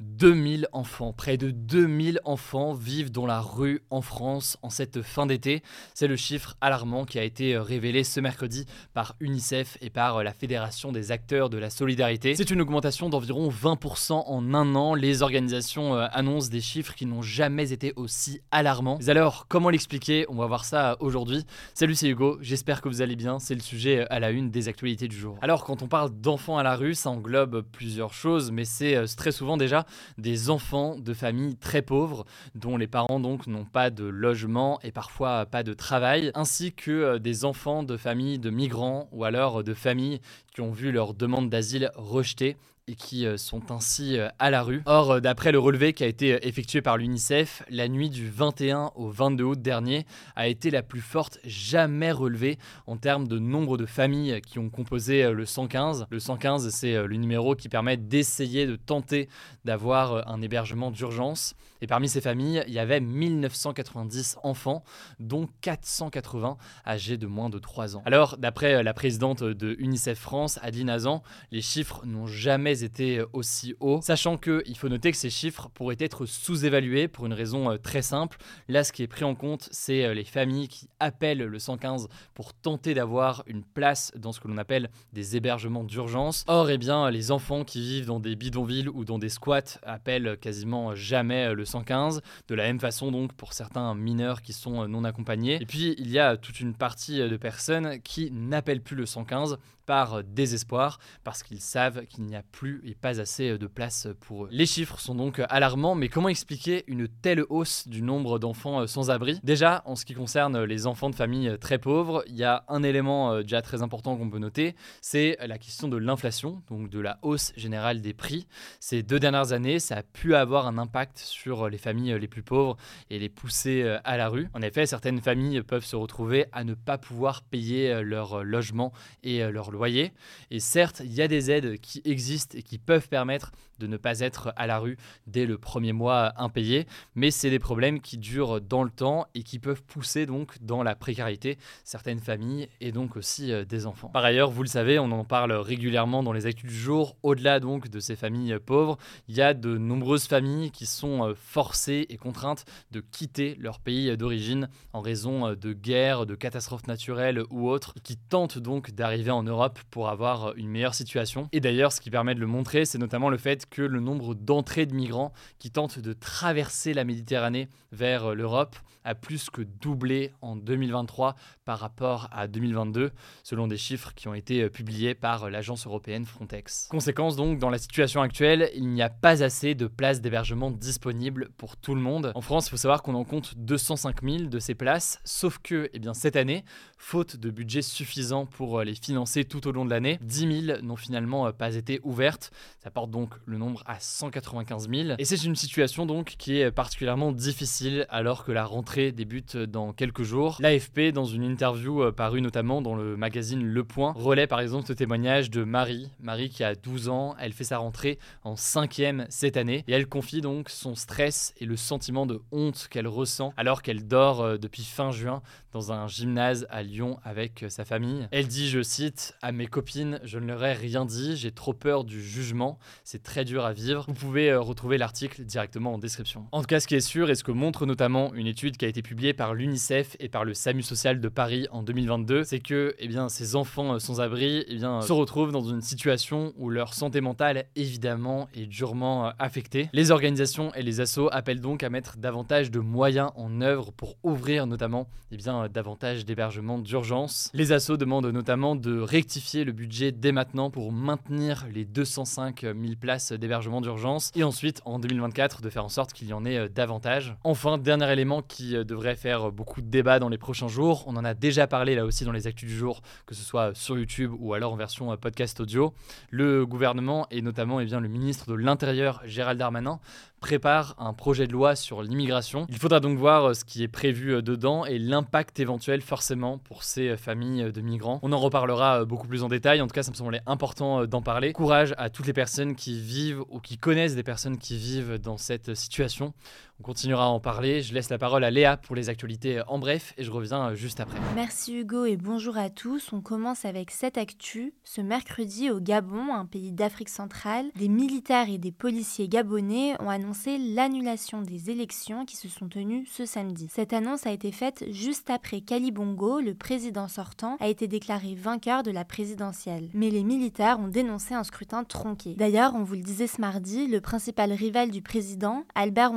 2000 enfants, près de 2000 enfants vivent dans la rue en France en cette fin d'été. C'est le chiffre alarmant qui a été révélé ce mercredi par UNICEF et par la Fédération des acteurs de la solidarité. C'est une augmentation d'environ 20% en un an. Les organisations euh, annoncent des chiffres qui n'ont jamais été aussi alarmants. Mais alors, comment l'expliquer? On va voir ça aujourd'hui. Salut, c'est Hugo, j'espère que vous allez bien. C'est le sujet à la une des actualités du jour. Alors, quand on parle d'enfants à la rue, ça englobe plusieurs choses, mais c'est euh, très souvent déjà des enfants de familles très pauvres, dont les parents donc n'ont pas de logement et parfois pas de travail, ainsi que euh, des enfants de familles de migrants ou alors de familles qui ont vu leur demande d'asile rejetée et qui euh, sont ainsi euh, à la rue. Or, euh, d'après le relevé qui a été effectué par l'UNICEF, la nuit du 21 au 22 août dernier a été la plus forte jamais relevée en termes de nombre de familles qui ont composé le 115. Le 115, c'est le numéro qui permet d'essayer de tenter d'avoir un hébergement d'urgence. Et parmi ces familles, il y avait 1990 enfants, dont 480 âgés de moins de 3 ans. Alors, d'après la présidente de UNICEF France, Adeline Azan, les chiffres n'ont jamais été aussi hauts, sachant qu'il faut noter que ces chiffres pourraient être sous-évalués pour une raison euh, très simple. Là, ce qui est pris en compte, c'est euh, les familles qui appellent le 115 pour tenter d'avoir une place dans ce que l'on appelle des hébergements d'urgence. Or, eh bien, les enfants qui vivent dans des bidonvilles ou dans des squats appellent quasiment jamais le 115. De la même façon, donc, pour certains mineurs qui sont euh, non accompagnés. Et puis, il y a toute une partie de personnes qui n'appellent plus le 115 par désespoir parce qu'ils savent qu'il n'y a plus et pas assez de place pour eux. Les chiffres sont donc alarmants, mais comment expliquer une telle hausse du nombre d'enfants sans abri? Déjà, en ce qui concerne les enfants de familles très pauvres, il y a un élément euh, déjà très important qu'on peut noter, c'est la question de l'inflation, donc de la hausse générale des prix. Ces deux dernières années, ça a pu avoir un impact sur les familles les plus pauvres et les pousser euh, à la rue. En effet, certaines familles peuvent se retrouver à ne pas pouvoir payer euh, leur logement et leur loyer. Et certes, il y a des aides qui existent et qui peuvent permettre de ne pas être à la rue dès le premier mois impayé, mais c'est des problèmes qui durent dans le temps et qui peuvent pousser donc dans la précarité certaines familles et donc aussi euh, des enfants. Par ailleurs, vous le savez, on en parle régulièrement dans les actus du jour, au-delà donc de ces familles pauvres, il y a de nombreuses familles qui sont euh, forcées et contraintes de quitter leur pays d'origine en raison euh, de guerres, de catastrophes naturelles ou autres, qui tentent donc d'arriver en Europe pour avoir une meilleure situation. Et d'ailleurs, ce qui permet de le montrer, c'est notamment le fait que le nombre d'entrées de migrants qui tentent de traverser la Méditerranée vers l'Europe a plus que doublé en 2023 par rapport à 2022, selon des chiffres qui ont été publiés par l'agence européenne Frontex. Conséquence donc, dans la situation actuelle, il n'y a pas assez de places d'hébergement disponibles pour tout le monde. En France, il faut savoir qu'on en compte 205 000 de ces places, sauf que eh bien, cette année, faute de budget suffisant pour les financer tout au long de l'année, 10 000 n'ont finalement pas été ouvertes. Ça porte donc le nombre à 195 000. Et c'est une situation donc qui est particulièrement difficile alors que la rentrée débute dans quelques jours. L'AFP, dans une interview euh, parue notamment dans le magazine Le Point, relaie par exemple ce témoignage de Marie. Marie qui a 12 ans, elle fait sa rentrée en cinquième cette année et elle confie donc son stress et le sentiment de honte qu'elle ressent alors qu'elle dort euh, depuis fin juin dans un gymnase à Lyon avec euh, sa famille. Elle dit, je cite, à mes copines, je ne leur ai rien dit, j'ai trop peur du jugement, c'est très dur à vivre. Vous pouvez retrouver l'article directement en description. En tout cas, ce qui est sûr et ce que montre notamment une étude qui a été publié par l'UNICEF et par le SAMU social de Paris en 2022, c'est que eh bien, ces enfants euh, sans abri eh bien, se retrouvent dans une situation où leur santé mentale, évidemment, est durement euh, affectée. Les organisations et les assos assos appellent donc à mettre davantage de moyens en œuvre pour ouvrir notamment eh bien, davantage d'hébergements d'urgence. Les assos demandent notamment de rectifier le budget dès maintenant pour maintenir les 205 000 places d'hébergement d'urgence et ensuite en 2024 de faire en sorte qu'il y en ait euh, davantage. Enfin, dernier élément qui euh, devrait faire beaucoup de débats dans les prochains jours, on en a déjà parlé là aussi dans les actus du jour, que ce soit sur YouTube ou alors en version euh, podcast audio. Le gouvernement et notamment eh bien, le ministre de l'Intérieur Gérald Darmanin prépare un projet de loi sur l'immigration. Il faudra donc voir euh, ce qui est prévu euh, dedans et l'impact éventuel forcément pour ces euh, familles de migrants. On en reparlera beaucoup plus en détail, en tout cas ça me semblait important d'en parler. Courage à toutes les personnes qui vivent ou qui connaissent des personnes qui vivent dans cette situation. On continuera à en parler. Je laisse la parole à Léa pour les actualités en bref et je reviens juste après. Merci Hugo et bonjour à tous. On commence avec cette actu. Ce mercredi au Gabon, un pays d'Afrique centrale, des militaires et des policiers gabonais ont annoncé l'annulation des élections qui se sont tenues ce samedi. Cette annonce a été faite juste après qu'Ali Bongo, le président sortant, a été déclaré vainqueur de la présidentielle. Mais les militaires ont dénoncé un scrutin tronqué. D'ailleurs, on vous le disait ce mardi, le principal rival du président, Albert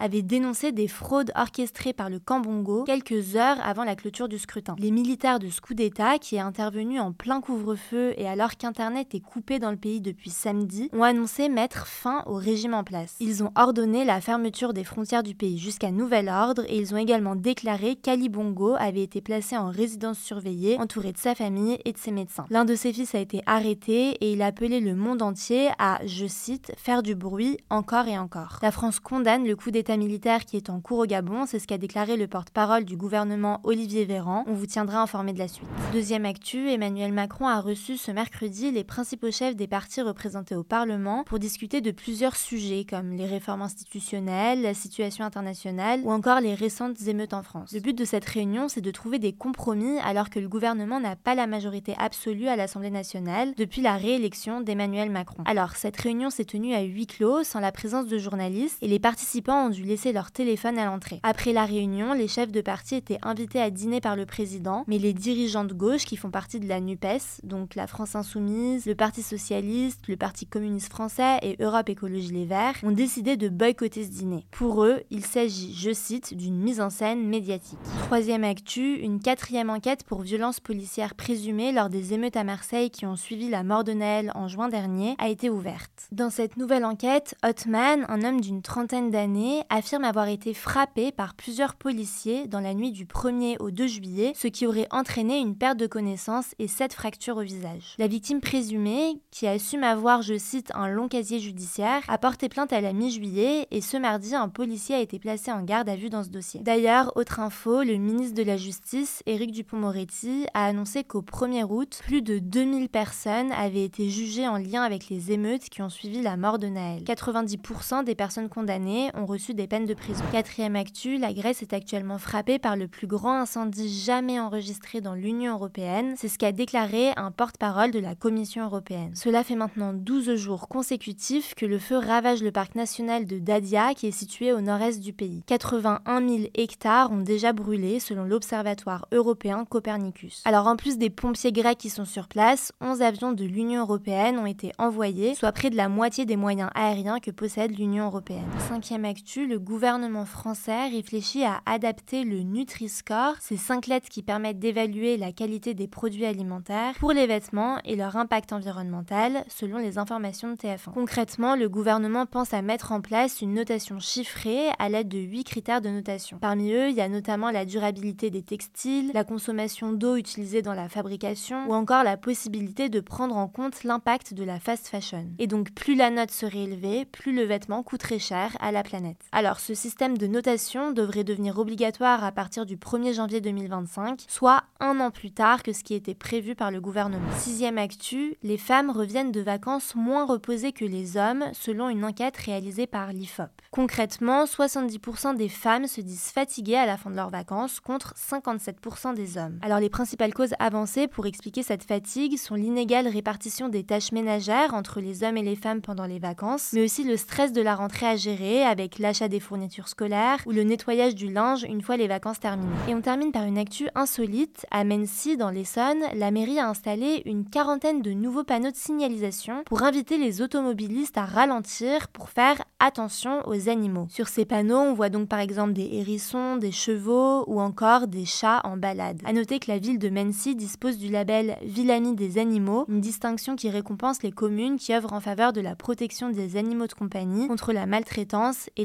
Avait dénoncé des fraudes orchestrées par le Cambongo quelques heures avant la clôture du scrutin. Les militaires de ce coup d'État, qui est intervenu en plein couvre-feu et alors qu'Internet est coupé dans le pays depuis samedi, ont annoncé mettre fin au régime en place. Ils ont ordonné la fermeture des frontières du pays jusqu'à nouvel ordre et ils ont également déclaré qu'Ali Bongo avait été placé en résidence surveillée, entouré de sa famille et de ses médecins. L'un de ses fils a été arrêté et il a appelé le monde entier à, je cite, faire du bruit encore et encore. La France condamne le coup d'État militaire qui est en cours au Gabon, c'est ce qu'a déclaré le porte-parole du gouvernement Olivier Véran. On vous tiendra informé de la suite. Deuxième actu, Emmanuel Macron a reçu ce mercredi les principaux chefs des partis représentés au Parlement pour discuter de plusieurs sujets comme les réformes institutionnelles, la situation internationale ou encore les récentes émeutes en France. Le but de cette réunion, c'est de trouver des compromis alors que le gouvernement n'a pas la majorité absolue à l'Assemblée nationale depuis la réélection d'Emmanuel Macron. Alors, cette réunion s'est tenue à huis clos sans la présence de journalistes et les participants ont dû laisser leur téléphone à l'entrée. Après la réunion, les chefs de parti étaient invités à dîner par le président, mais les dirigeants de gauche qui font partie de la NUPES, donc la France Insoumise, le Parti Socialiste, le Parti Communiste Français et Europe Écologie Les Verts, ont décidé de boycotter ce dîner. Pour eux, il s'agit, je cite, d'une mise en scène médiatique. Troisième actu, une quatrième enquête pour violences policières présumées lors des émeutes à Marseille qui ont suivi la mort de Naël en juin dernier a été ouverte. Dans cette nouvelle enquête, Hotman, un homme d'une trentaine d'années, affirme avoir été frappé par plusieurs policiers dans la nuit du 1er au 2 juillet, ce qui aurait entraîné une perte de connaissance et sept fractures au visage. La victime présumée, qui assume avoir, je cite, un long casier judiciaire, a porté plainte à la mi-juillet et ce mardi, un policier a été placé en garde à vue dans ce dossier. D'ailleurs, autre info, le ministre de la Justice, Éric Dupont-Moretti, a annoncé qu'au 1er août, plus de 2000 personnes avaient été jugées en lien avec les émeutes qui ont suivi la mort de Naël. 90% des personnes condamnées ont reçu des peines de prison. Quatrième actu, la Grèce est actuellement frappée par le plus grand incendie jamais enregistré dans l'Union européenne. C'est ce qu'a déclaré un porte-parole de la Commission européenne. Cela fait maintenant 12 jours consécutifs que le feu ravage le parc national de Dadia qui est situé au nord-est du pays. 81 000 hectares ont déjà brûlé selon l'Observatoire européen Copernicus. Alors en plus des pompiers grecs qui sont sur place, 11 avions de l'Union européenne ont été envoyés, soit près de la moitié des moyens aériens que possède l'Union européenne. Cinquième actu, le gouvernement français réfléchit à adapter le Nutri-Score, ces cinq lettres qui permettent d'évaluer la qualité des produits alimentaires, pour les vêtements et leur impact environnemental, selon les informations de TF1. Concrètement, le gouvernement pense à mettre en place une notation chiffrée à l'aide de huit critères de notation. Parmi eux, il y a notamment la durabilité des textiles, la consommation d'eau utilisée dans la fabrication, ou encore la possibilité de prendre en compte l'impact de la fast fashion. Et donc, plus la note serait élevée, plus le vêtement coûterait cher à la planète. Alors, ce système de notation devrait devenir obligatoire à partir du 1er janvier 2025, soit un an plus tard que ce qui était prévu par le gouvernement. Sixième actu, les femmes reviennent de vacances moins reposées que les hommes, selon une enquête réalisée par l'IFOP. Concrètement, 70% des femmes se disent fatiguées à la fin de leurs vacances, contre 57% des hommes. Alors, les principales causes avancées pour expliquer cette fatigue sont l'inégale répartition des tâches ménagères entre les hommes et les femmes pendant les vacances, mais aussi le stress de la rentrée à gérer avec la des fournitures scolaires ou le nettoyage du linge une fois les vacances terminées. Et on termine par une actu insolite. À Mency, dans l'Essonne, la mairie a installé une quarantaine de nouveaux panneaux de signalisation pour inviter les automobilistes à ralentir pour faire attention aux animaux. Sur ces panneaux, on voit donc par exemple des hérissons, des chevaux ou encore des chats en balade. À noter que la ville de Mency dispose du label Ville amie des animaux, une distinction qui récompense les communes qui œuvrent en faveur de la protection des animaux de compagnie contre la maltraitance et